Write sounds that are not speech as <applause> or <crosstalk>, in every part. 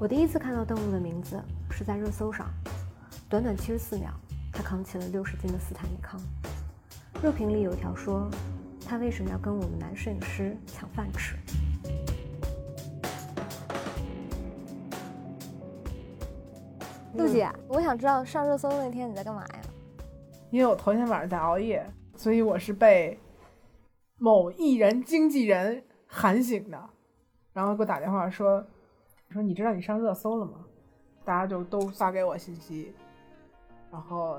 我第一次看到邓路的名字是在热搜上，短短七十四秒，他扛起了六十斤的斯坦尼康。热评里有一条说，他为什么要跟我们男摄影师抢饭吃？杜姐，我想知道上热搜那天你在干嘛呀？因为我头天晚上在熬夜，所以我是被某艺人经纪人喊醒的，然后给我打电话说。说你知道你上热搜了吗？大家就都发给我信息，然后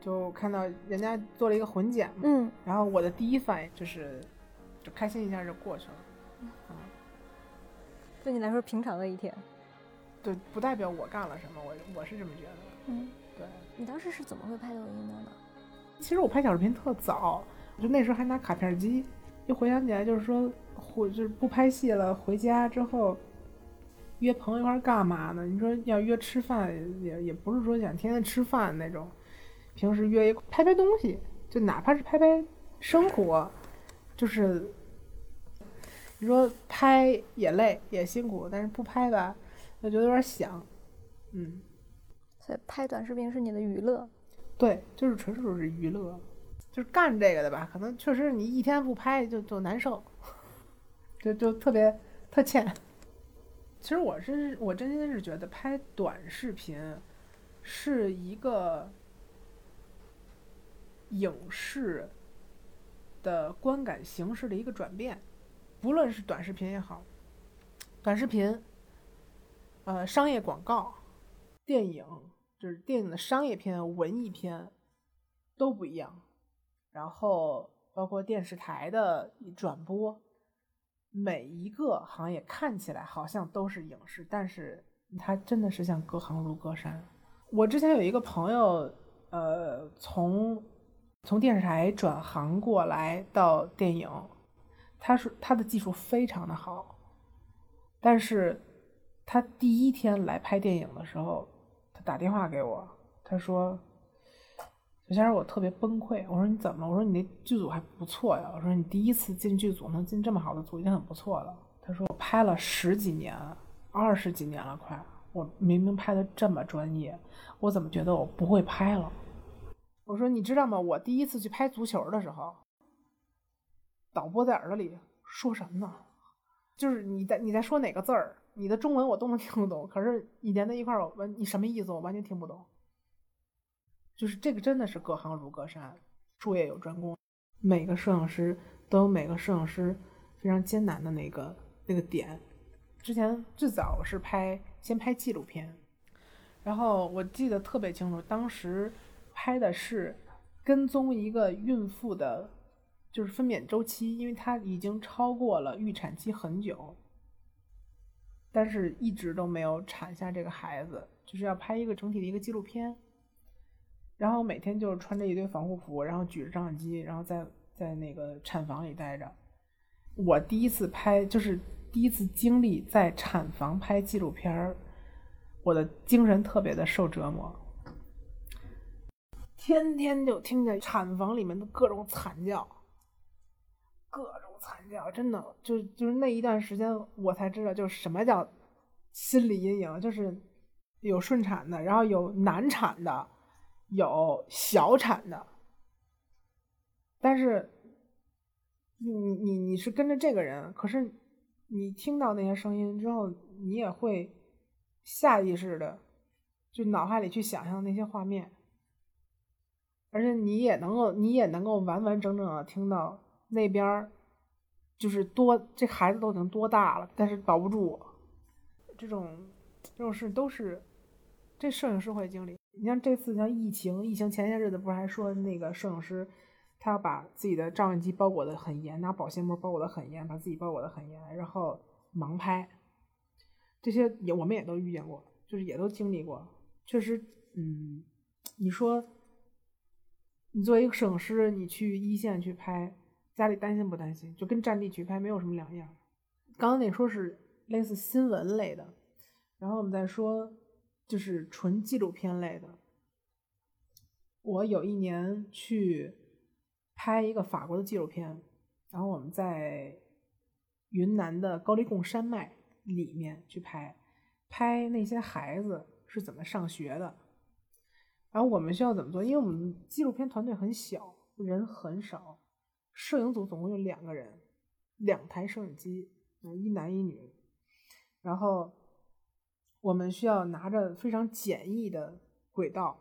就看到人家做了一个混剪，嗯，然后我的第一反应就是就开心一下就过去了，嗯，对你来说平常的一天，对，不代表我干了什么，我我是这么觉得，嗯，对。你当时是怎么会拍抖音的呢？其实我拍小视频特早，就那时候还拿卡片机，就回想起来就是说回就是不拍戏了，回家之后。约朋友一块干嘛呢？你说要约吃饭，也也不是说想天天吃饭那种。平时约一拍拍东西，就哪怕是拍拍生活，就是你说拍也累也辛苦，但是不拍吧，就觉得有点想。嗯，所以拍短视频是你的娱乐？对，就是纯属是娱乐，就是干这个的吧。可能确实你一天不拍就就难受，<laughs> 就就特别特欠。其实我是我真心是觉得拍短视频是一个影视的观感形式的一个转变，不论是短视频也好，短视频、呃商业广告、电影，就是电影的商业片、文艺片都不一样，然后包括电视台的转播。每一个行业看起来好像都是影视，但是它真的是像隔行如隔山。我之前有一个朋友，呃，从从电视台转行过来到电影，他说他的技术非常的好，但是他第一天来拍电影的时候，他打电话给我，他说。小先生，我特别崩溃。我说你怎么？我说你那剧组还不错呀。我说你第一次进剧组能进这么好的组已经很不错了。他说我拍了十几年，二十几年了，快。我明明拍的这么专业，我怎么觉得我不会拍了？我说你知道吗？我第一次去拍足球的时候，导播在耳朵里说什么呢？就是你在你在说哪个字儿？你的中文我都能听得懂，可是你连在一块儿，我完你什么意思？我完全听不懂。就是这个真的是隔行如隔山，术业有专攻，每个摄影师都有每个摄影师非常艰难的那个那个点。之前最早是拍先拍纪录片，然后我记得特别清楚，当时拍的是跟踪一个孕妇的，就是分娩周期，因为她已经超过了预产期很久，但是一直都没有产下这个孩子，就是要拍一个整体的一个纪录片。然后每天就是穿着一堆防护服，然后举着照相机，然后在在那个产房里待着。我第一次拍，就是第一次经历在产房拍纪录片儿，我的精神特别的受折磨，天天就听见产房里面的各种惨叫，各种惨叫，真的就就是那一段时间我才知道，就是什么叫心理阴影，就是有顺产的，然后有难产的。有小产的，但是你你你是跟着这个人，可是你听到那些声音之后，你也会下意识的就脑海里去想象那些画面，而且你也能够你也能够完完整整的听到那边儿就是多这孩子都已经多大了，但是保不住，这种这种事都是这摄影师会经历。你像这次像疫情，疫情前些日子不是还说那个摄影师，他要把自己的照相机包裹的很严，拿保鲜膜包裹的很严，把自己包裹的很严，然后盲拍，这些也我们也都遇见过，就是也都经历过。确实，嗯，你说你作为一个摄影师，你去一线去拍，家里担心不担心？就跟战地去拍没有什么两样。刚刚那说是类似新闻类的，然后我们再说。就是纯纪录片类的。我有一年去拍一个法国的纪录片，然后我们在云南的高黎贡山脉里面去拍，拍那些孩子是怎么上学的。然后我们需要怎么做？因为我们纪录片团队很小，人很少，摄影组总共有两个人，两台摄影机，一男一女。然后我们需要拿着非常简易的轨道，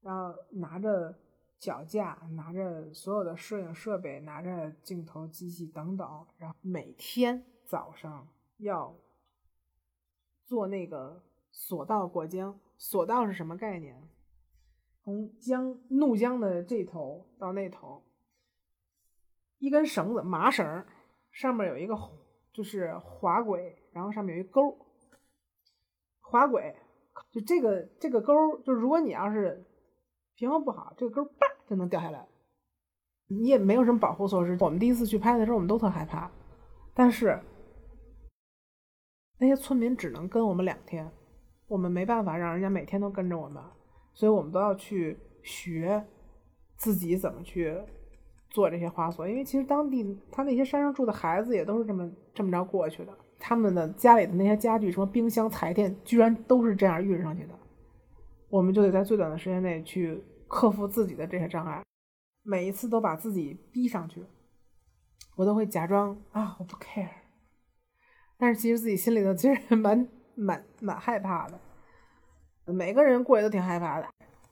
然后拿着脚架，拿着所有的摄影设备，拿着镜头、机器等等，然后每天早上要做那个索道过江。索道是什么概念？从江怒江的这头到那头，一根绳子麻绳，上面有一个就是滑轨，然后上面有一钩，滑轨就这个这个钩，就如果你要是平衡不好，这个钩叭就能掉下来，你也没有什么保护措施。我们第一次去拍的时候，我们都特害怕，但是那些村民只能跟我们两天，我们没办法让人家每天都跟着我们。所以我们都要去学自己怎么去做这些花锁，因为其实当地他那些山上住的孩子也都是这么这么着过去的，他们的家里的那些家具，什么冰箱、彩电，居然都是这样运上去的。我们就得在最短的时间内去克服自己的这些障碍，每一次都把自己逼上去，我都会假装啊我不 care，但是其实自己心里头其实蛮蛮蛮害怕的。每个人过也都挺害怕的，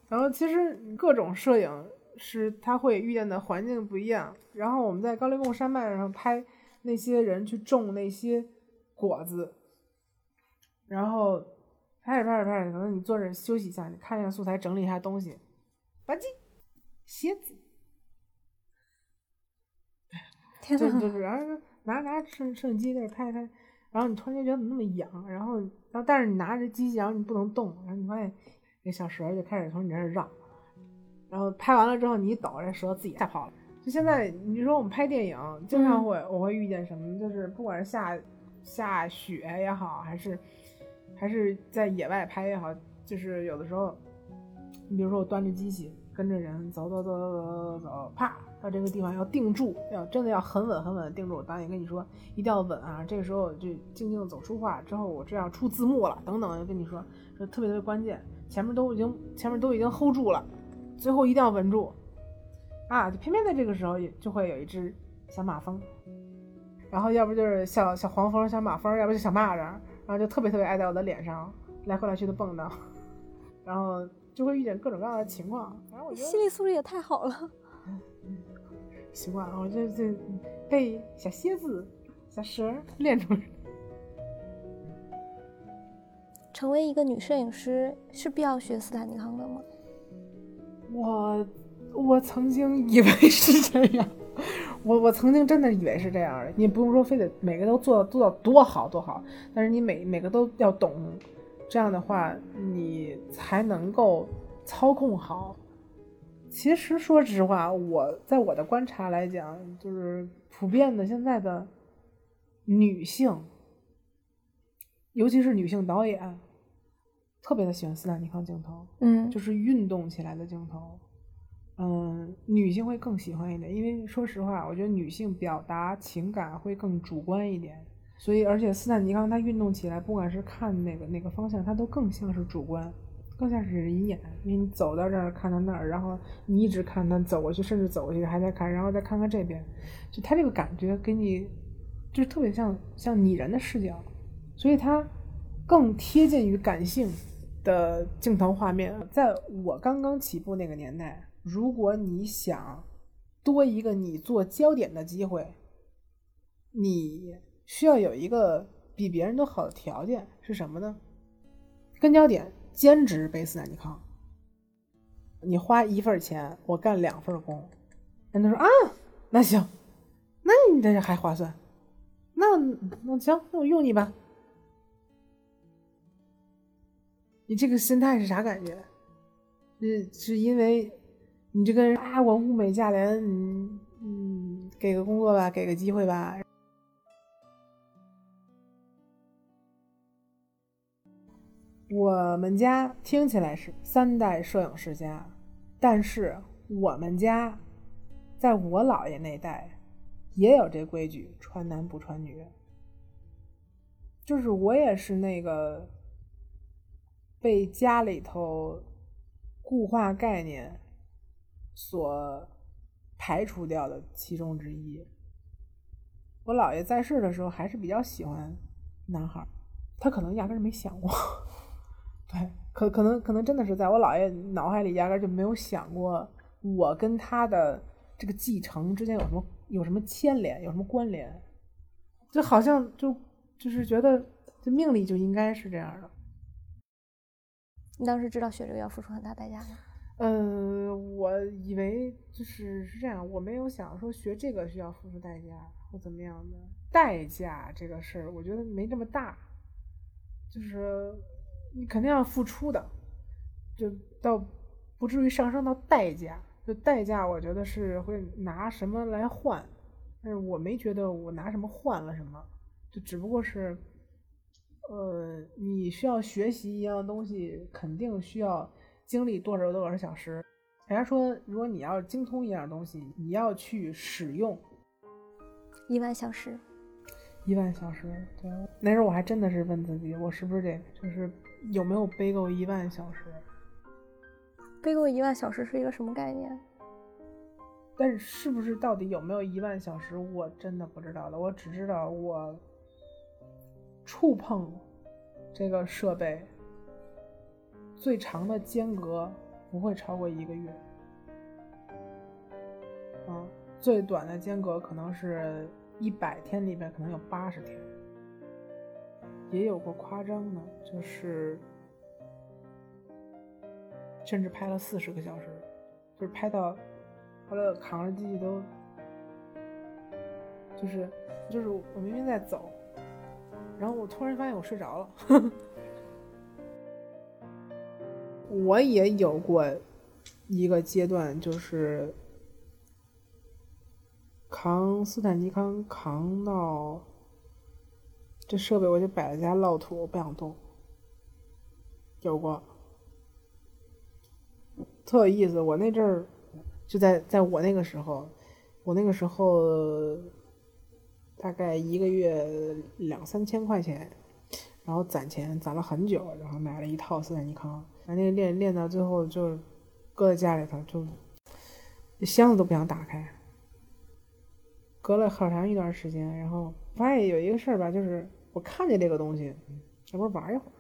然后其实各种摄影师他会遇见的环境不一样。然后我们在高黎贡山脉上拍那些人去种那些果子，然后拍着拍着拍着，可能你坐着休息一下，你看一下素材，整理一下东西，吧唧，鞋子，<laughs> 天呐，就是然后拿拿摄摄影机在那拍拍。然后你突然间觉得怎么那么痒，然后，然后但是你拿着机器，然后你不能动，然后你发现那小蛇就开始从你这儿绕，然后拍完了之后你一抖，这蛇自己吓跑了。就现在你说我们拍电影，经常会我会遇见什么，就是不管是下下雪也好，还是还是在野外拍也好，就是有的时候，你比如说我端着机器跟着人走走走走走走走，啪。到这个地方要定住，要真的要很稳很稳的定住。导演跟你说一定要稳啊！这个时候就静静走出话之后，我这样出字幕了，等等，跟你说说特别特别关键，前面都已经前面都已经 hold 住了，最后一定要稳住啊！就偏偏在这个时候也就会有一只小马蜂，然后要不就是小小黄蜂、小马蜂，要不就小蚂蚱，然后就特别特别爱在我的脸上来回来去的蹦跶，<laughs> 然后就会遇见各种各样的情况。反正我觉得心理素质也太好了。<laughs> 习惯了，我这这被小蝎子、小蛇练出来。<laughs> 成为一个女摄影师是必要学斯坦尼康的吗？我我曾经以为是这样，我我曾经真的以为是这样的。你不用说非得每个都做做到多好多好，但是你每每个都要懂，这样的话你才能够操控好。其实说实话，我在我的观察来讲，就是普遍的现在的女性，尤其是女性导演，特别的喜欢斯坦尼康镜头，嗯，就是运动起来的镜头，嗯，女性会更喜欢一点，因为说实话，我觉得女性表达情感会更主观一点，所以而且斯坦尼康它运动起来，不管是看哪个哪个方向，它都更像是主观。更像是人眼，因为你走到这儿看到那儿，然后你一直看他走过去，甚至走过去还在看，然后再看看这边，就他这个感觉给你，就是特别像像拟人的视角，所以它更贴近于感性的镜头画面。在我刚刚起步那个年代，如果你想多一个你做焦点的机会，你需要有一个比别人都好的条件是什么呢？跟焦点。兼职背斯坦尼康，你花一份钱，我干两份工。人家说啊，那行，那你这还划算？那那行，那我用你吧。你这个心态是啥感觉？是是因为你这个人啊，我物美价廉，嗯嗯，给个工作吧，给个机会吧。我们家听起来是三代摄影师家，但是我们家在我姥爷那代也有这规矩，传男不传女。就是我也是那个被家里头固化概念所排除掉的其中之一。我姥爷在世的时候还是比较喜欢男孩，他可能压根儿没想过，<laughs> 对，可可能可能真的是在我姥爷脑海里压根儿就没有想过我跟他的这个继承之间有什么有什么牵连，有什么关联，就好像就就是觉得这命里就应该是这样的。你当时知道学这个要付出很大代价吗？嗯，我以为就是是这样，我没有想说学这个需要付出代价或怎么样的。代价这个事儿，我觉得没这么大，就是你肯定要付出的，就到不至于上升到代价。就代价，我觉得是会拿什么来换，但是我没觉得我拿什么换了什么，就只不过是。呃，你需要学习一样东西，肯定需要经历多少多少小时。人家说，如果你要精通一样东西，你要去使用一万小时。一万小时，对。那时候我还真的是问自己，我是不是得就是有没有背够一万小时？背够一万小时是一个什么概念？但是是不是到底有没有一万小时，我真的不知道了。我只知道我。触碰这个设备最长的间隔不会超过一个月，嗯，最短的间隔可能是一百天里面可能有八十天，也有过夸张的，就是甚至拍了四十个小时，就是拍到后来扛着机器都，就是就是我明明在走。然后我突然发现我睡着了，呵 <laughs> 呵我也有过一个阶段，就是扛斯坦尼康扛到这设备，我就摆在家烙土，我不想动。有过，特有意思。我那阵儿就在在我那个时候，我那个时候。大概一个月两三千块钱，然后攒钱攒了很久，然后买了一套斯坦尼康，那个练练到最后就搁在家里头，就箱子都不想打开。隔了好长一段时间，然后发现有一个事儿吧，就是我看见这个东西，要不玩一会儿，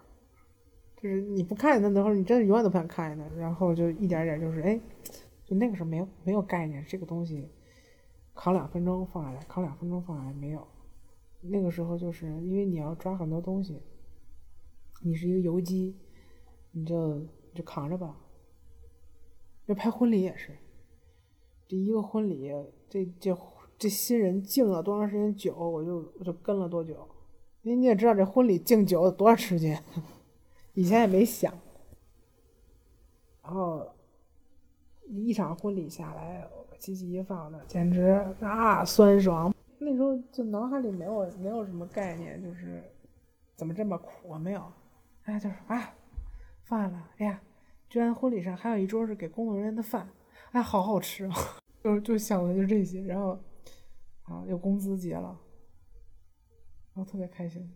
就是你不看见它的话，你真的永远都不想看见它。然后就一点点就是哎，就那个时候没有没有概念这个东西。扛两分钟放下来，扛两分钟放下来，没有。那个时候就是因为你要抓很多东西，你是一个游击，你就你就扛着吧。这拍婚礼也是，这一个婚礼，这这这新人敬了多长时间酒，我就我就跟了多久。因为你也知道这婚礼敬酒多长时间，以前也没想。然后一场婚礼下来。机器一放的，简直啊酸爽！那时候就脑海里没有没有什么概念，就是怎么这么苦啊？没有，哎，就说啊，放下了，哎呀，居然婚礼上还有一桌是给工作人员的饭，哎，好好吃啊！<laughs> 就就想的就这些，然后啊，有工资结了，然后特别开心，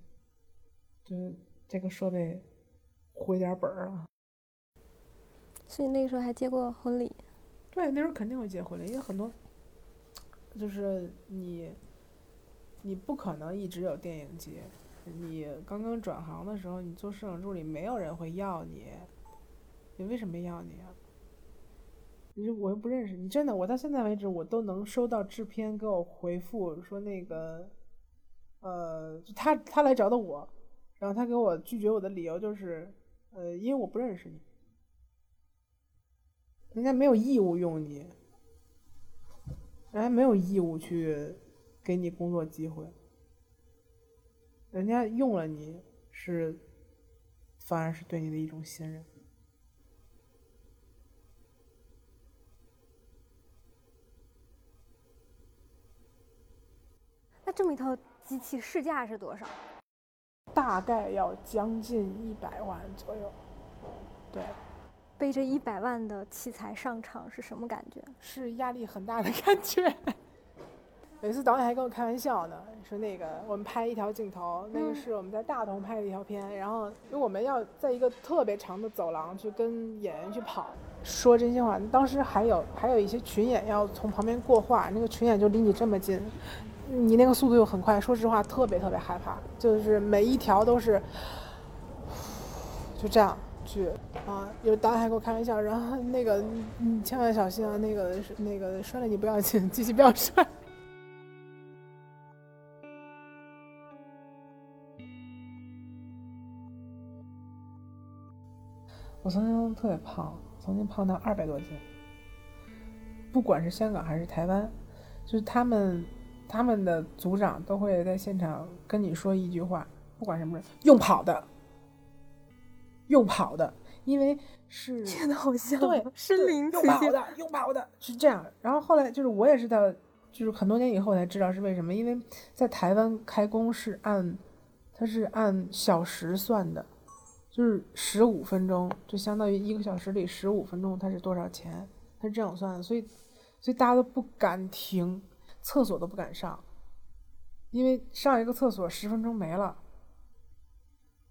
就是这个设备回点本儿了。所以那个时候还结过婚礼。对，那时候肯定会结婚礼，因为很多，就是你，你不可能一直有电影节。你刚刚转行的时候，你做摄影助理，没有人会要你。你为什么要你啊？你我又不认识你，真的，我到现在为止，我都能收到制片给我回复说那个，呃，他他来找的我，然后他给我拒绝我的理由就是，呃，因为我不认识你。人家没有义务用你，人家没有义务去给你工作机会，人家用了你是，反而是对你的一种信任。那这么一套机器市价是多少？大概要将近一百万左右，对。背着一百万的器材上场是什么感觉？是压力很大的感觉。有一次导演还跟我开玩笑呢，说那个我们拍一条镜头，那个是我们在大同拍的一条片，然后因为我们要在一个特别长的走廊去跟演员去跑，说真心话，当时还有还有一些群演要从旁边过话，那个群演就离你这么近，你那个速度又很快，说实话特别特别害怕，就是每一条都是就这样去啊，有导演还跟我开玩笑，然后那个你千万小心啊，那个那个摔了你不要紧，机器不要摔。我曾经特别胖，曾经胖到二百多斤。不管是香港还是台湾，就是他们他们的组长都会在现场跟你说一句话，不管什么人，用跑的，用跑的，因为是天呐，好像对身临用其境。跑的，用跑的是这样。然后后来就是我也是到就是很多年以后才知道是为什么，因为在台湾开工是按它是按小时算的。就是十五分钟，就相当于一个小时里十五分钟，它是多少钱？它是这样算的，所以，所以大家都不敢停，厕所都不敢上，因为上一个厕所十分钟没了，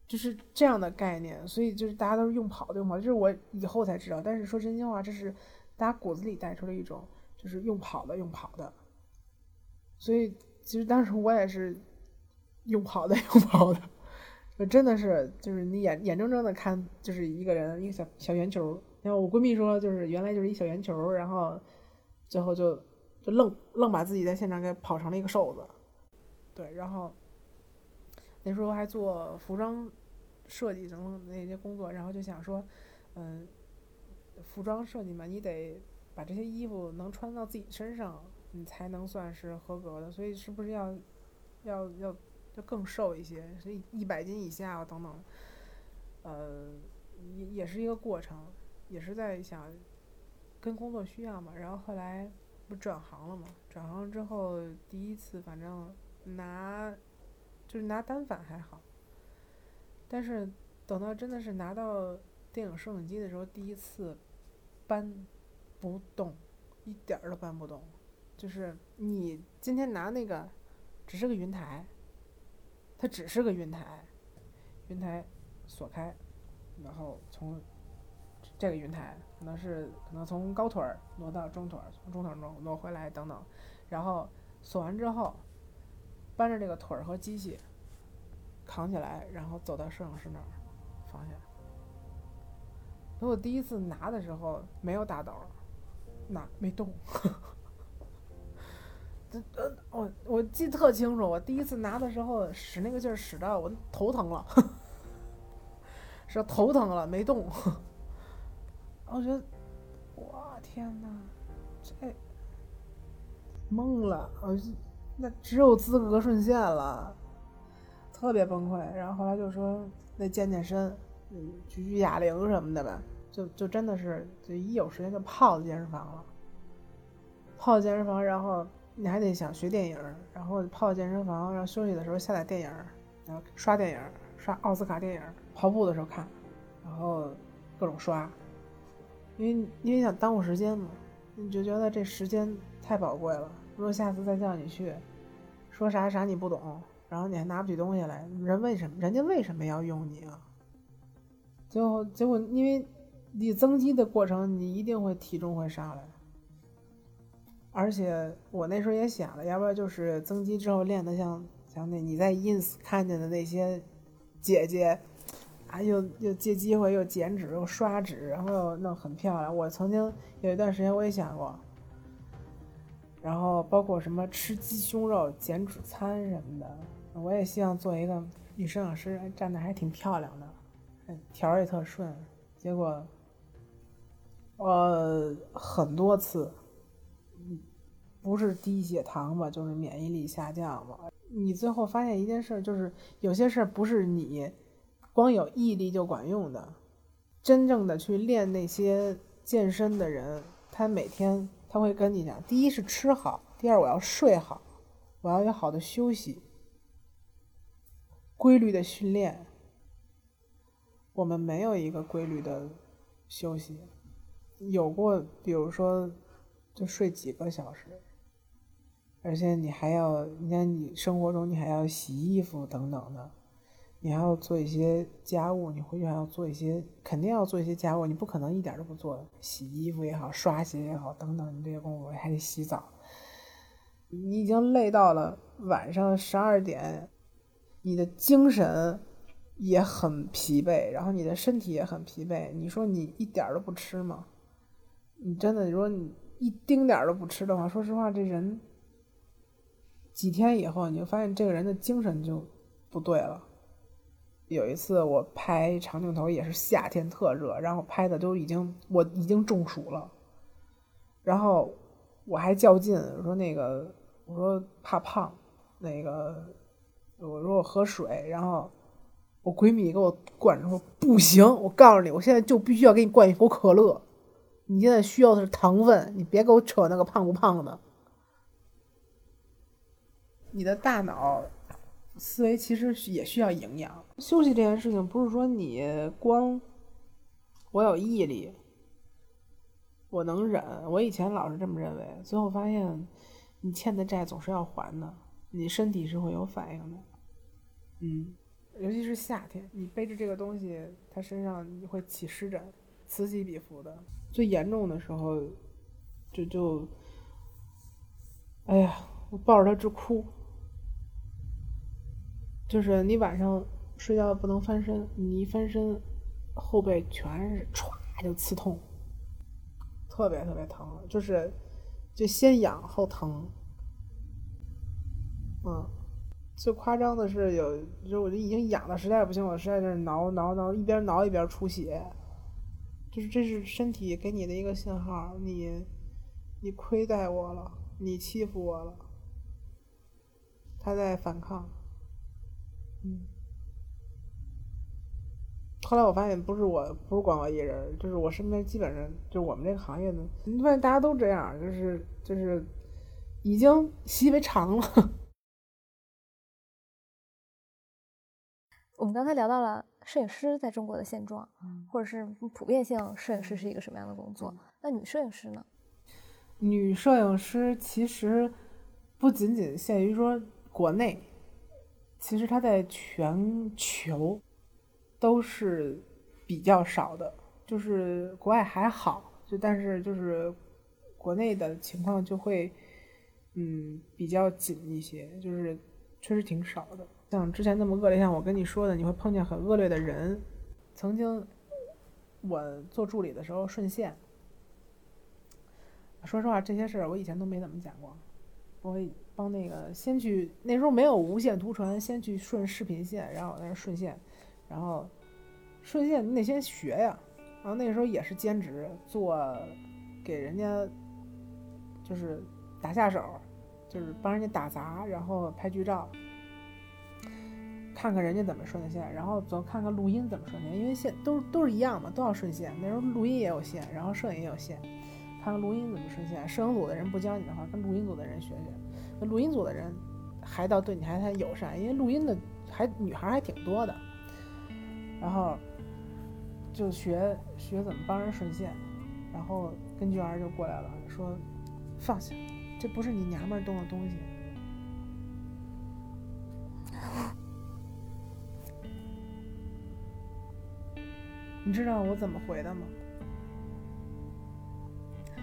就是这样的概念。所以就是大家都是用跑的，用跑的，这是我以后才知道。但是说真心话，这是大家骨子里带出了一种，就是用跑的，用跑的。所以其实当时我也是用跑的，用跑的。真的是，就是你眼眼睁睁的看，就是一个人一个小小圆球。然后我闺蜜说，就是原来就是一小圆球，然后最后就就愣愣把自己在现场给跑成了一个瘦子。对，然后那时候还做服装设计什么那些工作，然后就想说，嗯，服装设计嘛，你得把这些衣服能穿到自己身上，你才能算是合格的。所以是不是要要要？就更瘦一些，所以一百斤以下啊等等，呃，也也是一个过程，也是在想跟工作需要嘛。然后后来不转行了嘛？转行之后第一次反正拿就是拿单反还好，但是等到真的是拿到电影摄影机的时候，第一次搬不动，一点儿都搬不动。就是你今天拿那个只是个云台。它只是个云台，云台锁开，然后从这个云台可能是可能从高腿儿挪到中腿儿，从中腿儿挪挪回来等等，然后锁完之后，搬着这个腿儿和机器扛起来，然后走到摄影师那儿放下。等我第一次拿的时候没有打抖，拿没动。呃，我我记得特清楚，我第一次拿的时候使那个劲儿使到我头疼了，<laughs> 是头疼了没动。<laughs> 我觉得，我天哪，这懵了，我那只有资格顺线了，特别崩溃。然后后来就说那健健身，嗯，举举哑铃什么的呗，就就真的是就一有时间就泡在健身房了，泡健身房，然后。你还得想学电影，然后泡健身房，然后休息的时候下载电影，然后刷电影，刷奥斯卡电影，跑步的时候看，然后各种刷，因为因为想耽误时间嘛，你就觉得这时间太宝贵了。如果下次再叫你去，说啥啥你不懂，然后你还拿不起东西来，人为什么人家为什么要用你啊？最后结果因为你增肌的过程，你一定会体重会上来。而且我那时候也想了，要不要就是增肌之后练得像像那你在 ins 看见的那些姐姐，啊又又借机会又减脂又刷脂，然后又弄很漂亮。我曾经有一段时间我也想过，然后包括什么吃鸡胸肉减脂餐什么的，我也希望做一个女摄影师，站的还挺漂亮的，条也特顺。结果，我，很多次。不是低血糖吧，就是免疫力下降吧。你最后发现一件事，就是有些事不是你光有毅力就管用的。真正的去练那些健身的人，他每天他会跟你讲：第一是吃好，第二我要睡好，我要有好的休息，规律的训练。我们没有一个规律的休息，有过，比如说就睡几个小时。而且你还要，你看你生活中你还要洗衣服等等的，你还要做一些家务，你回去还要做一些，肯定要做一些家务，你不可能一点都不做，洗衣服也好，刷鞋也好，等等，你这些功夫还得洗澡，你已经累到了晚上十二点，你的精神也很疲惫，然后你的身体也很疲惫，你说你一点都不吃吗？你真的，如果你一丁点儿都不吃的话，说实话，这人。几天以后，你就发现这个人的精神就不对了。有一次我拍长镜头，也是夏天特热，然后拍的都已经我已经中暑了。然后我还较劲，我说那个我说怕胖，那个我说我喝水，然后我闺蜜给我灌说不行，我告诉你，我现在就必须要给你灌一口可乐。你现在需要的是糖分，你别给我扯那个胖不胖的。你的大脑思维其实也需要营养。休息这件事情不是说你光我有毅力，我能忍。我以前老是这么认为，最后发现你欠的债总是要还的，你身体是会有反应的。嗯，尤其是夏天，你背着这个东西，它身上会起湿疹，此起彼伏的。最严重的时候，就就，哎呀，我抱着它直哭。就是你晚上睡觉不能翻身，你一翻身，后背全是歘就刺痛，特别特别疼，就是就先痒后疼。嗯，最夸张的是有，就我就已经痒的实在不行，我实在是挠挠挠，一边挠一边出血，就是这是身体给你的一个信号，你你亏待我了，你欺负我了，他在反抗。嗯，后来我发现不是我，不是光我一人，就是我身边基本上就我们这个行业的，你发现大家都这样，就是就是已经习以为常了。我们刚才聊到了摄影师在中国的现状，或者是普遍性，摄影师是一个什么样的工作？那女摄影师呢？女摄影师其实不仅仅限于说国内。其实它在全球都是比较少的，就是国外还好，就但是就是国内的情况就会嗯比较紧一些，就是确实挺少的。像之前那么恶劣，像我跟你说的，你会碰见很恶劣的人。曾经我做助理的时候顺线，说实话，这些事儿我以前都没怎么讲过，我。帮那个先去那时候没有无线图传，先去顺视频线，然后在那顺线，然后顺线你得先学呀。然后那时候也是兼职做，给人家就是打下手，就是帮人家打杂，然后拍剧照，看看人家怎么顺的线，然后走看看录音怎么顺线，因为线都都是一样嘛，都要顺线。那时候录音也有线，然后摄影也有线，看看录音怎么顺线。摄影组的人不教你的话，跟录音组的人学学。录音组的人还倒对你还还友善，因为录音的还女孩还挺多的，然后就学学怎么帮人顺线，然后跟娟儿就过来了，说放下，这不是你娘们儿动的东西。<laughs> 你知道我怎么回的吗？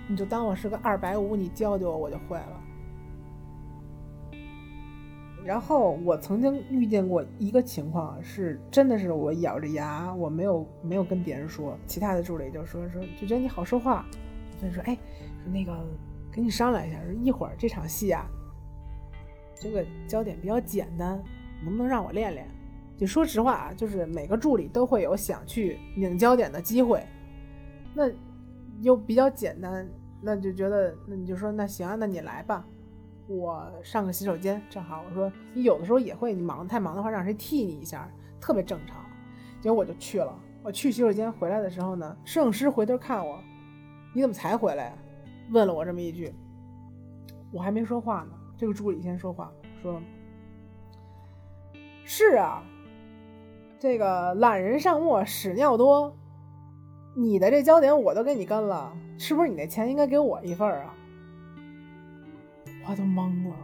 你就当我是个二百五，你教教我，我就会了。然后我曾经遇见过一个情况，是真的是我咬着牙，我没有没有跟别人说，其他的助理就说说就觉得你好说话，所以说哎，说那个跟你商量一下，说一会儿这场戏啊，这个焦点比较简单，能不能让我练练？就说实话啊，就是每个助理都会有想去拧焦点的机会，那又比较简单，那就觉得那你就说那行啊，那你来吧。我上个洗手间，正好我说你有的时候也会，你忙太忙的话让谁替你一下，特别正常。结果我就去了，我去洗手间回来的时候呢，摄影师回头看我，你怎么才回来？问了我这么一句，我还没说话呢，这个助理先说话说：“是啊，这个懒人上磨屎尿多，你的这焦点我都给你跟了，是不是你那钱应该给我一份啊？”他都懵了，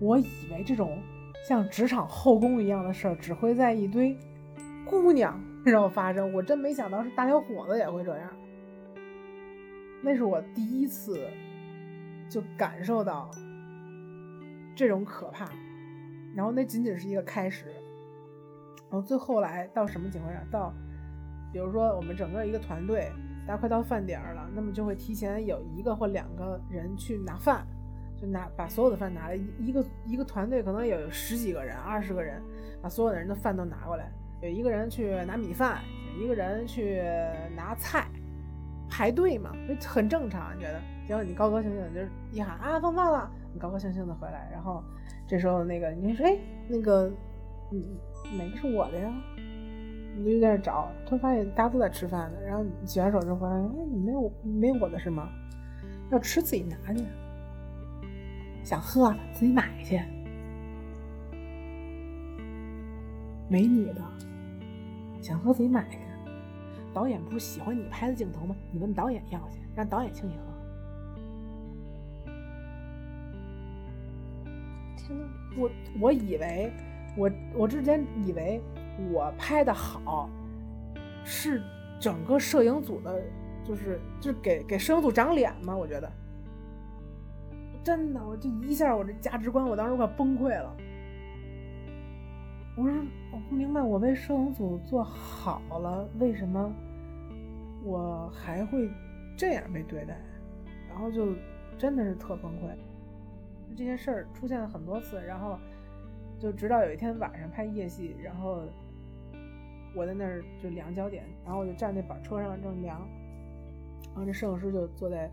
我以为这种像职场后宫一样的事儿只会在一堆姑娘身上发生，我真没想到是大小伙子也会这样。那是我第一次就感受到这种可怕，然后那仅仅是一个开始，然后最后来到什么情况下？到比如说我们整个一个团队，大家快到饭点儿了，那么就会提前有一个或两个人去拿饭。就拿把所有的饭拿来，一个一个团队可能有十几个人、二十个人，把所有的人的饭都拿过来。有一个人去拿米饭，有一个人去拿菜，排队嘛，很正常。你觉得？结果你高高兴兴就是一喊啊放饭了，你高高兴兴的回来，然后这时候那个你说哎那个嗯哪个是我的呀？你就在那找，突然发现大家都在吃饭呢。然后你洗完手之后发现哎你没有没有我的是吗？要吃自己拿去。想喝自己买去，没你的。想喝自己买去。导演不是喜欢你拍的镜头吗？你问导演要去，让导演请你喝。天哪！我我以为我我之前以为我拍的好，是整个摄影组的，就是就是给给摄影组长脸嘛？我觉得。真的，我就一下，我这价值观，我当时快崩溃了。我说，我不明白，我为摄影组做好了，为什么我还会这样被对待？然后就真的是特崩溃。这件事儿出现了很多次，然后就直到有一天晚上拍夜戏，然后我在那儿就量焦点，然后我就站那板车上正量，然后这摄影师就坐在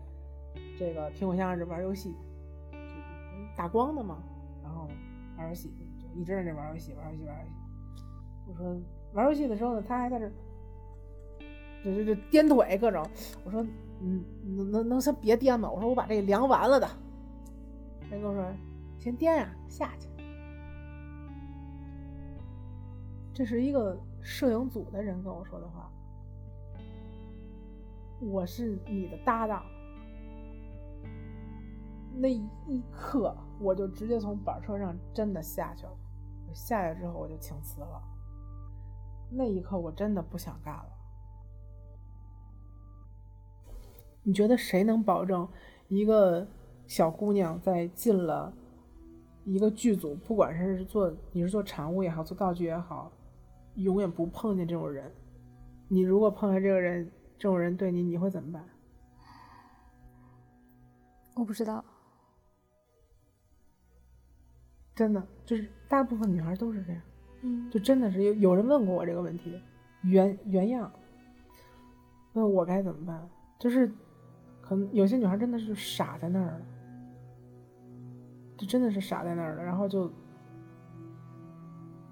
这个苹果箱这玩游戏。打光的嘛，然后玩游戏，就一直在这玩游戏，玩游戏，玩游戏。我说玩游戏的时候呢，他还在这，就就就颠腿各种。我说，嗯，能能能先别颠吗？我说我把这个量完了的。他跟我说，先颠呀，下去。这是一个摄影组的人跟我说的话。我是你的搭档。那一刻，我就直接从板车上真的下去了。我下来之后，我就请辞了。那一刻，我真的不想干了。你觉得谁能保证一个小姑娘在进了一个剧组，不管是做你是做产物也好，做道具也好，永远不碰见这种人？你如果碰见这个人，这种人对你，你会怎么办？我不知道。真的就是大部分女孩都是这样，嗯，就真的是有有人问过我这个问题，原原样，那我该怎么办？就是可能有些女孩真的是傻在那儿了，就真的是傻在那儿了，然后就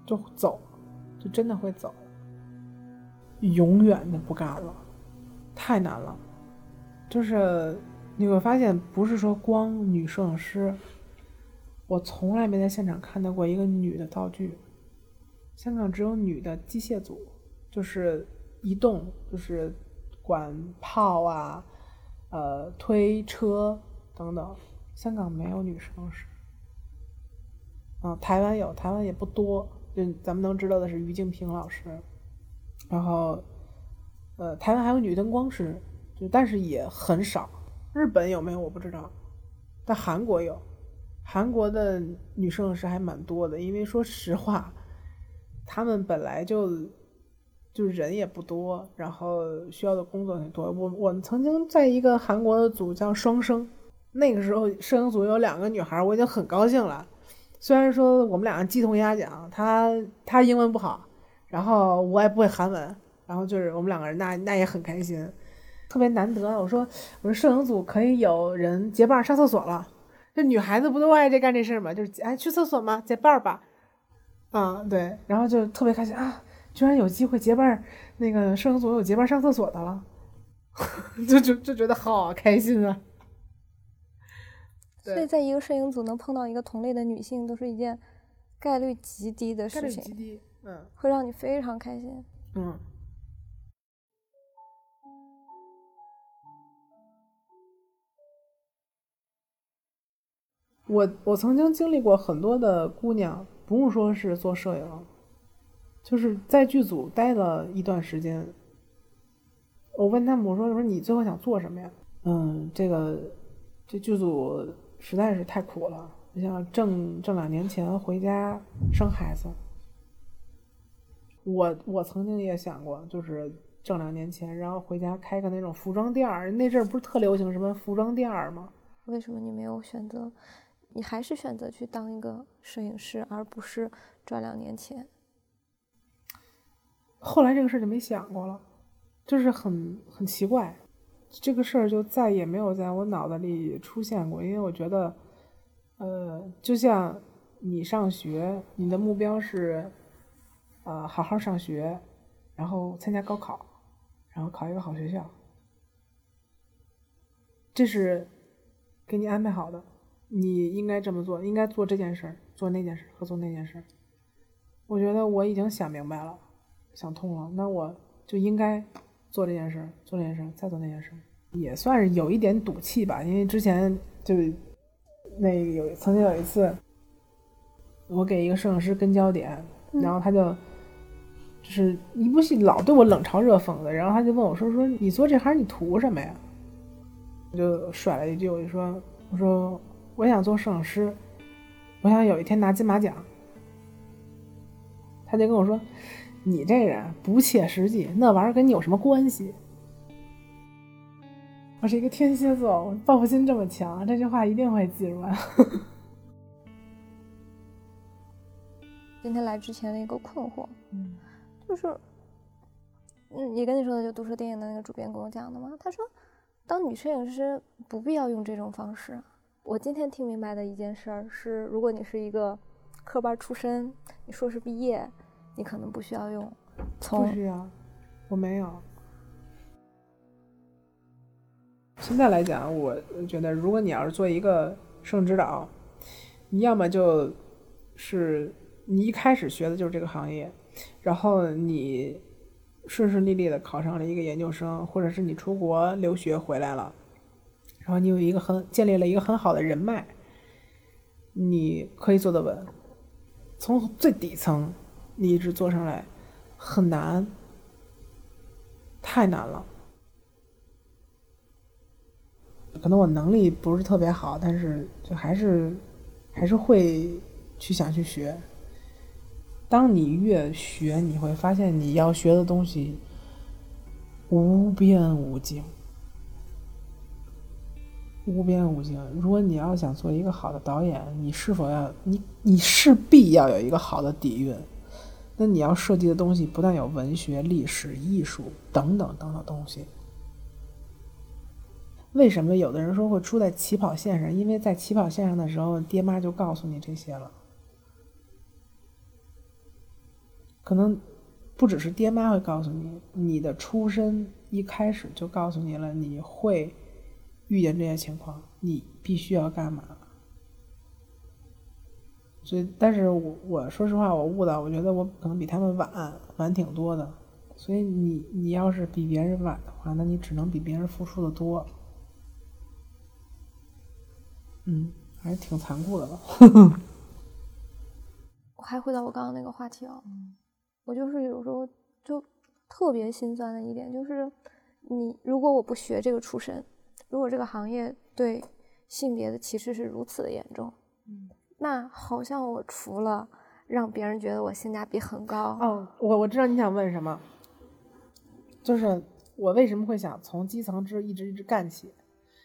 就走，就真的会走，永远的不干了，太难了，就是你会发现，不是说光女摄影师。我从来没在现场看到过一个女的道具。香港只有女的机械组，就是移动，就是管炮啊，呃，推车等等。香港没有女摄影师。啊，台湾有，台湾也不多。就咱们能知道的是于静平老师。然后，呃，台湾还有女灯光师，就但是也很少。日本有没有我不知道，但韩国有。韩国的女摄影师还蛮多的，因为说实话，他们本来就就人也不多，然后需要的工作很多。我我们曾经在一个韩国的组叫双生，那个时候摄影组有两个女孩，我已经很高兴了。虽然说我们两个鸡同鸭讲，她她英文不好，然后我也不会韩文，然后就是我们两个人那那也很开心，特别难得。我说我说摄影组可以有人结伴上厕所了。这女孩子不都爱这干这事儿吗？就是哎，去厕所吗？结伴儿吧，啊，对，然后就特别开心啊，居然有机会结伴儿，那个摄影组有结伴上厕所的了，<laughs> 就就就觉得好开心啊。所以，在一个摄影组能碰到一个同类的女性，都是一件概率极低的事情，概率极低，嗯，会让你非常开心，嗯。我我曾经经历过很多的姑娘，不用说是做摄影，就是在剧组待了一段时间。我问他们，我说：“我说你最后想做什么呀？”嗯，这个这剧组实在是太苦了，你想挣挣两年钱回家生孩子。我我曾经也想过，就是挣两年钱，然后回家开个那种服装店儿。那阵儿不是特流行什么服装店儿吗？为什么你没有选择？你还是选择去当一个摄影师，而不是赚两年钱？后来这个事儿就没想过了，就是很很奇怪，这个事儿就再也没有在我脑子里出现过。因为我觉得，呃，就像你上学，你的目标是。呃，好好上学，然后参加高考，然后考一个好学校，这是给你安排好的，你应该这么做，应该做这件事儿，做那件事和做那件事。我觉得我已经想明白了，想通了，那我就应该做这件事，做这件事，再做那件事，也算是有一点赌气吧。因为之前就那有曾经有一次，我给一个摄影师跟焦点，然后他就。就是一部戏老对我冷嘲热讽的，然后他就问我说：“说你做这行你图什么呀？”我就甩了一句，我就说：“我说我想做摄影师，我想有一天拿金马奖。”他就跟我说：“你这人不切实际，那玩意儿跟你有什么关系？”我是一个天蝎座，我报复心这么强，这句话一定会记住。<laughs> 今天来之前的一个困惑，嗯。就是，嗯，也跟你说的，就都市电影的那个主编跟我讲的嘛。他说，当女摄影师不必要用这种方式。我今天听明白的一件事儿是，如果你是一个科班出身，你硕士毕业，你可能不需要用。不需要，我没有。现在来讲，我觉得，如果你要是做一个摄影指导，你要么就是你一开始学的就是这个行业。然后你顺顺利利的考上了一个研究生，或者是你出国留学回来了，然后你有一个很建立了一个很好的人脉，你可以做得稳。从最底层你一直做上来很难，太难了。可能我能力不是特别好，但是就还是还是会去想去学。当你越学，你会发现你要学的东西无边无际，无边无尽。如果你要想做一个好的导演，你是否要你你势必要有一个好的底蕴？那你要涉及的东西不但有文学、历史、艺术等等等等东西。为什么有的人说会出在起跑线上？因为在起跑线上的时候，爹妈就告诉你这些了。可能不只是爹妈会告诉你，你的出身一开始就告诉你了，你会遇见这些情况，你必须要干嘛。所以，但是我我说实话，我悟到，我觉得我可能比他们晚晚挺多的。所以，你你要是比别人晚的话，那你只能比别人付出的多。嗯，还是挺残酷的吧。<laughs> 我还回到我刚刚那个话题啊。我就是有时候就特别心酸的一点，就是你如果我不学这个出身，如果这个行业对性别的歧视是如此的严重，嗯，那好像我除了让别人觉得我性价比很高，哦，我我知道你想问什么，就是我为什么会想从基层之一直一直干起，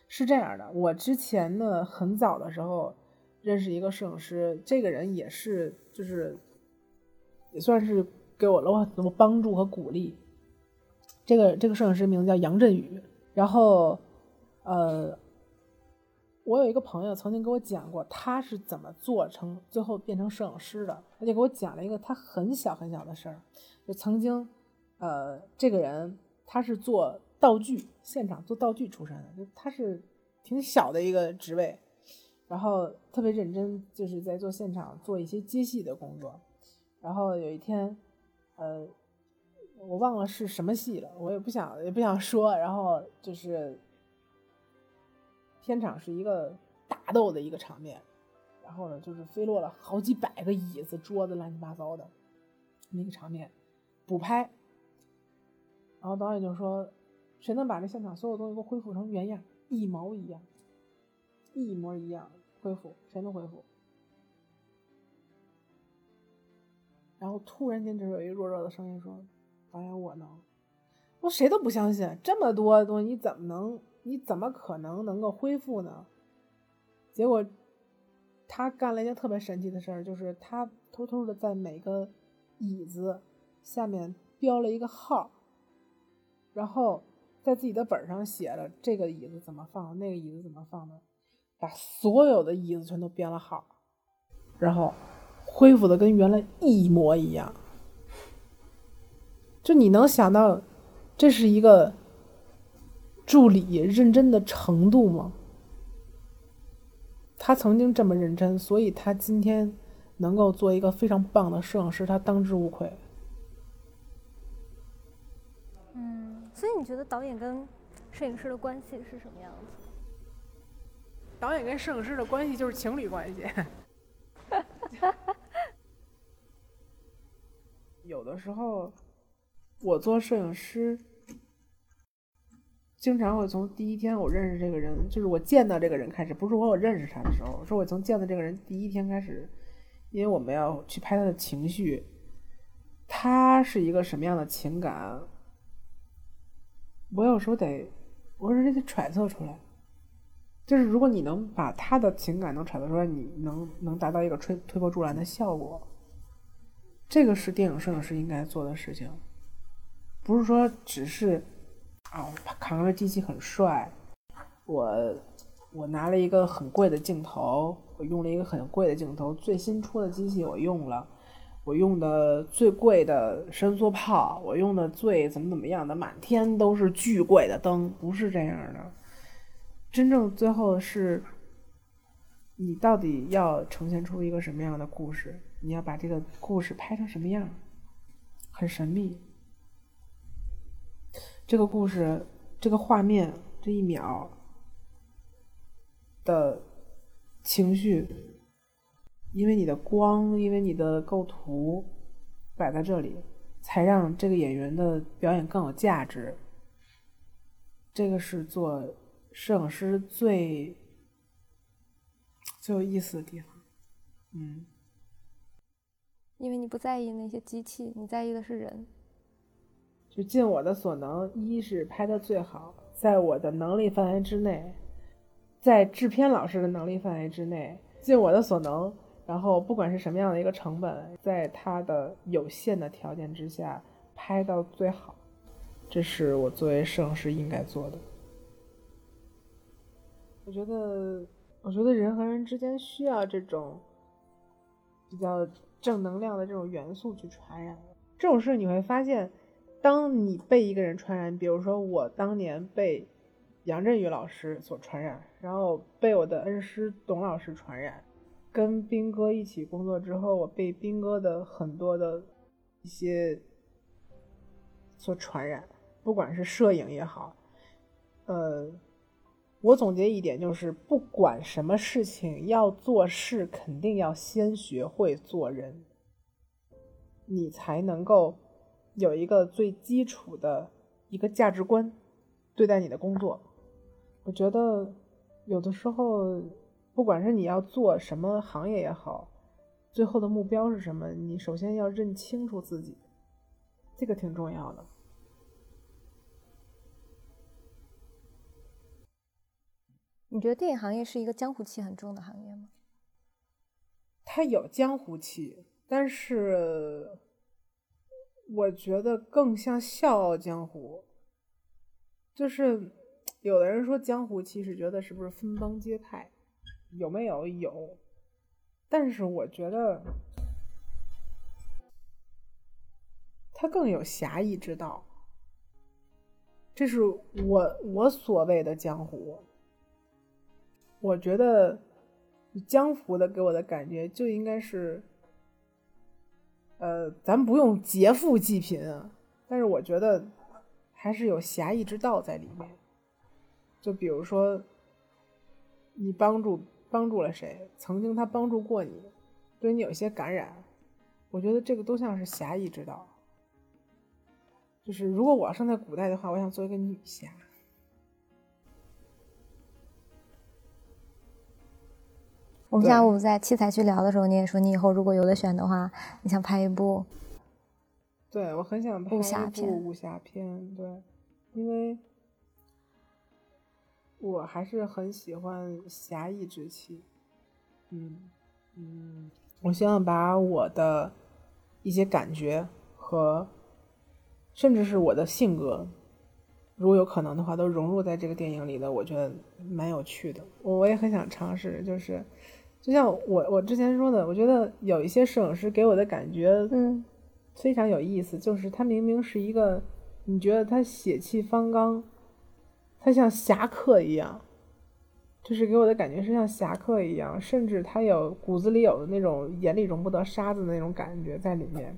是这样的，我之前呢很早的时候认识一个摄影师，这个人也是就是也算是。给我了很多帮助和鼓励。这个这个摄影师名字叫杨振宇，然后，呃，我有一个朋友曾经给我讲过他是怎么做成最后变成摄影师的，他就给我讲了一个他很小很小的事儿，就曾经，呃，这个人他是做道具现场做道具出身的，就他是挺小的一个职位，然后特别认真，就是在做现场做一些接戏的工作，然后有一天。呃，我忘了是什么戏了，我也不想也不想说。然后就是片场是一个打斗的一个场面，然后呢，就是飞落了好几百个椅子、桌子，乱七八糟的那个场面，补拍。然后导演就说：“谁能把这现场所有东西都恢复成原样，一毛一样，一模一样恢复？谁能恢复？”然后突然间，就有一弱弱的声音说：“导演，我能。”我谁都不相信，这么多东西你怎么能？你怎么可能能够恢复呢？结果他干了一件特别神奇的事儿，就是他偷偷的在每个椅子下面标了一个号，然后在自己的本上写了这个椅子怎么放，那个椅子怎么放的，把所有的椅子全都编了号，然后。恢复的跟原来一模一样，就你能想到，这是一个助理认真的程度吗？他曾经这么认真，所以他今天能够做一个非常棒的摄影师，他当之无愧。嗯，所以你觉得导演跟摄影师的关系是什么样子？导演跟摄影师的关系就是情侣关系。<laughs> <laughs> 有的时候，我做摄影师，经常会从第一天我认识这个人，就是我见到这个人开始，不是我我认识他的时候，是我从见到这个人第一天开始，因为我们要去拍他的情绪，他是一个什么样的情感，我有时候得，我说这得揣测出来，就是如果你能把他的情感能揣测出来，你能能达到一个推推波助澜的效果。这个是电影摄影师应该做的事情，不是说只是啊，我扛着机器很帅，我我拿了一个很贵的镜头，我用了一个很贵的镜头，最新出的机器我用了，我用的最贵的伸缩炮，我用的最怎么怎么样的，满天都是巨贵的灯，不是这样的。真正最后是，你到底要呈现出一个什么样的故事？你要把这个故事拍成什么样？很神秘。这个故事，这个画面，这一秒的情绪，因为你的光，因为你的构图摆在这里，才让这个演员的表演更有价值。这个是做摄影师最最有意思的地方，嗯。因为你不在意那些机器，你在意的是人。就尽我的所能，一是拍的最好，在我的能力范围之内，在制片老师的能力范围之内，尽我的所能。然后不管是什么样的一个成本，在他的有限的条件之下拍到最好，这是我作为摄影师应该做的。我觉得，我觉得人和人之间需要这种比较。正能量的这种元素去传染，这种事你会发现，当你被一个人传染，比如说我当年被杨振宇老师所传染，然后被我的恩师董老师传染，跟兵哥一起工作之后，我被兵哥的很多的一些所传染，不管是摄影也好，呃。我总结一点就是，不管什么事情要做事，肯定要先学会做人，你才能够有一个最基础的一个价值观对待你的工作。我觉得有的时候，不管是你要做什么行业也好，最后的目标是什么，你首先要认清楚自己，这个挺重要的。你觉得电影行业是一个江湖气很重的行业吗？它有江湖气，但是我觉得更像《笑傲江湖》。就是有的人说江湖其实觉得是不是分帮结派？有没有？有。但是我觉得它更有侠义之道。这是我我所谓的江湖。我觉得江湖的给我的感觉就应该是，呃，咱不用劫富济贫啊，但是我觉得还是有侠义之道在里面。就比如说，你帮助帮助了谁，曾经他帮助过你，对你有些感染，我觉得这个都像是侠义之道。就是如果我要生在古代的话，我想做一个女侠。我们下午在器材区聊的时候，你也说你以后如果有的选的话，你想拍一部。对，我很想拍武侠片。武侠片，对，因为我还是很喜欢侠义之气。嗯嗯，我希望把我的一些感觉和。甚至是我的性格，如果有可能的话，都融入在这个电影里的，我觉得蛮有趣的。我我也很想尝试，就是就像我我之前说的，我觉得有一些摄影师给我的感觉，嗯，非常有意思。就是他明明是一个，你觉得他血气方刚，他像侠客一样，就是给我的感觉是像侠客一样，甚至他有骨子里有的那种眼里容不得沙子的那种感觉在里面。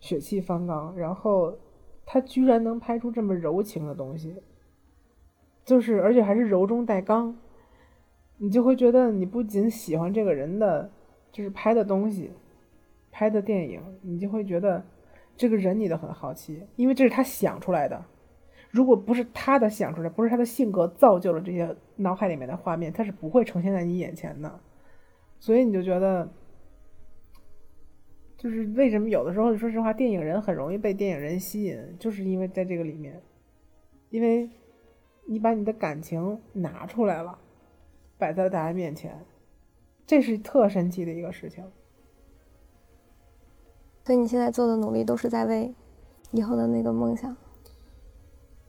血气方刚，然后他居然能拍出这么柔情的东西，就是而且还是柔中带刚，你就会觉得你不仅喜欢这个人的，就是拍的东西，拍的电影，你就会觉得这个人你都很好奇，因为这是他想出来的，如果不是他的想出来，不是他的性格造就了这些脑海里面的画面，他是不会呈现在你眼前的，所以你就觉得。就是为什么有的时候，说实话，电影人很容易被电影人吸引，就是因为在这个里面，因为你把你的感情拿出来了，摆在大家面前，这是特神奇的一个事情。所以你现在做的努力都是在为以后的那个梦想。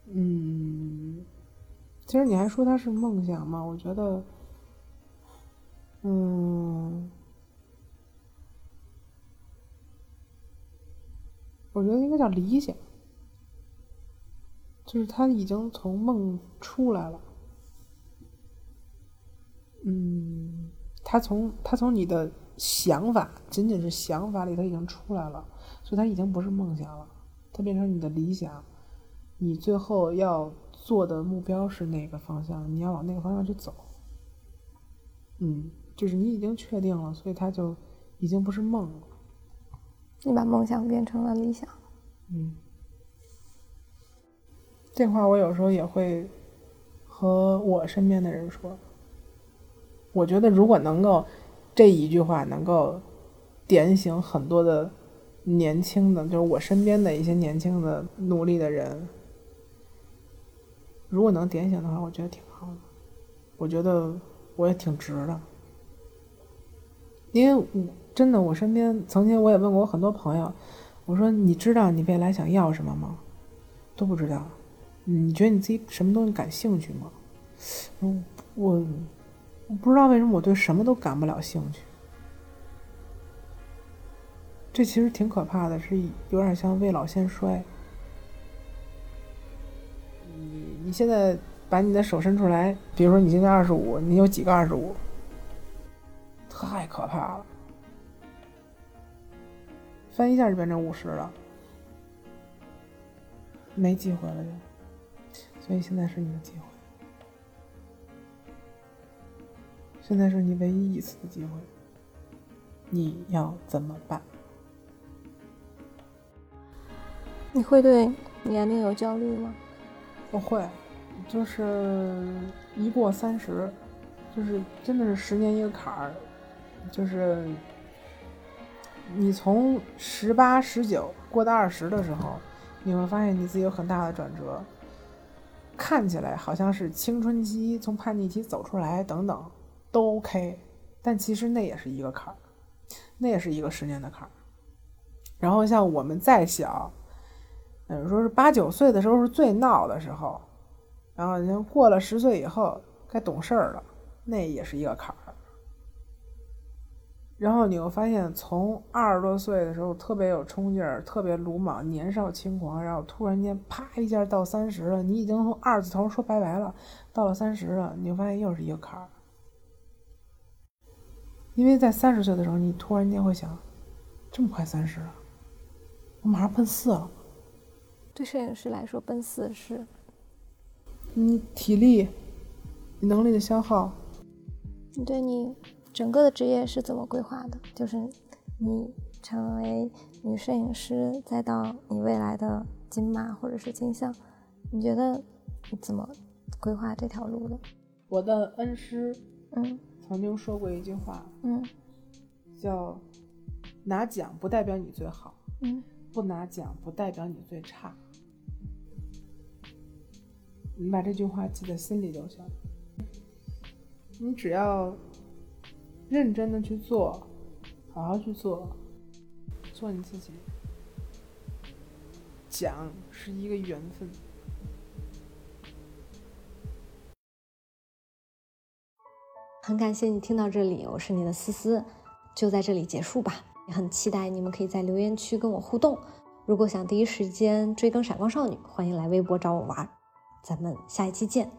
嗯，其实你还说它是梦想吗？我觉得，嗯。我觉得应该叫理想，就是他已经从梦出来了。嗯，他从他从你的想法，仅仅是想法里，他已经出来了，所以他已经不是梦想了，他变成你的理想。你最后要做的目标是哪个方向？你要往那个方向去走。嗯，就是你已经确定了，所以他就已经不是梦了。你把梦想变成了理想，嗯，这话我有时候也会和我身边的人说。我觉得如果能够这一句话能够点醒很多的年轻的，就是我身边的一些年轻的努力的人，如果能点醒的话，我觉得挺好的。我觉得我也挺值的，因为。真的，我身边曾经我也问过我很多朋友，我说你知道你未来想要什么吗？都不知道。你觉得你自己什么东西感兴趣吗？我我不知道为什么我对什么都感不了兴趣。这其实挺可怕的，是有点像未老先衰。你你现在把你的手伸出来，比如说你今年二十五，你有几个二十五？太可怕了。翻一下就变成五十了，没机会了，就，所以现在是你的机会，现在是你唯一一次的机会，你要怎么办？你会对年龄有焦虑吗？不会，就是一过三十，就是真的是十年一个坎儿，就是。你从十八、十九过到二十的时候，你会发现你自己有很大的转折。看起来好像是青春期从叛逆期走出来，等等都 OK，但其实那也是一个坎儿，那也是一个十年的坎儿。然后像我们再小，嗯，说是八九岁的时候是最闹的时候，然后你过了十岁以后该懂事儿了，那也是一个坎儿。然后你会发现，从二十多岁的时候特别有冲劲儿，特别鲁莽、年少轻狂，然后突然间啪一下到三十了，你已经从二字头说拜拜了，到了三十了，你会发现又是一个坎儿。因为在三十岁的时候，你突然间会想，这么快三十了，我马上奔四了。对摄影师来说，奔四是，你体力、你能力的消耗。你对你整个的职业是怎么规划的？就是你成为女摄影师，再到你未来的金马或者是金像，你觉得你怎么规划这条路的？我的恩师，嗯曾经说过一句话，嗯叫“拿奖不代表你最好，嗯不拿奖不代表你最差”。你把这句话记在心里就行。你只要认真的去做，好好去做，做你自己。奖是一个缘分。很感谢你听到这里，我是你的思思，就在这里结束吧。也很期待你们可以在留言区跟我互动。如果想第一时间追更《闪光少女》，欢迎来微博找我玩儿。咱们下一期见。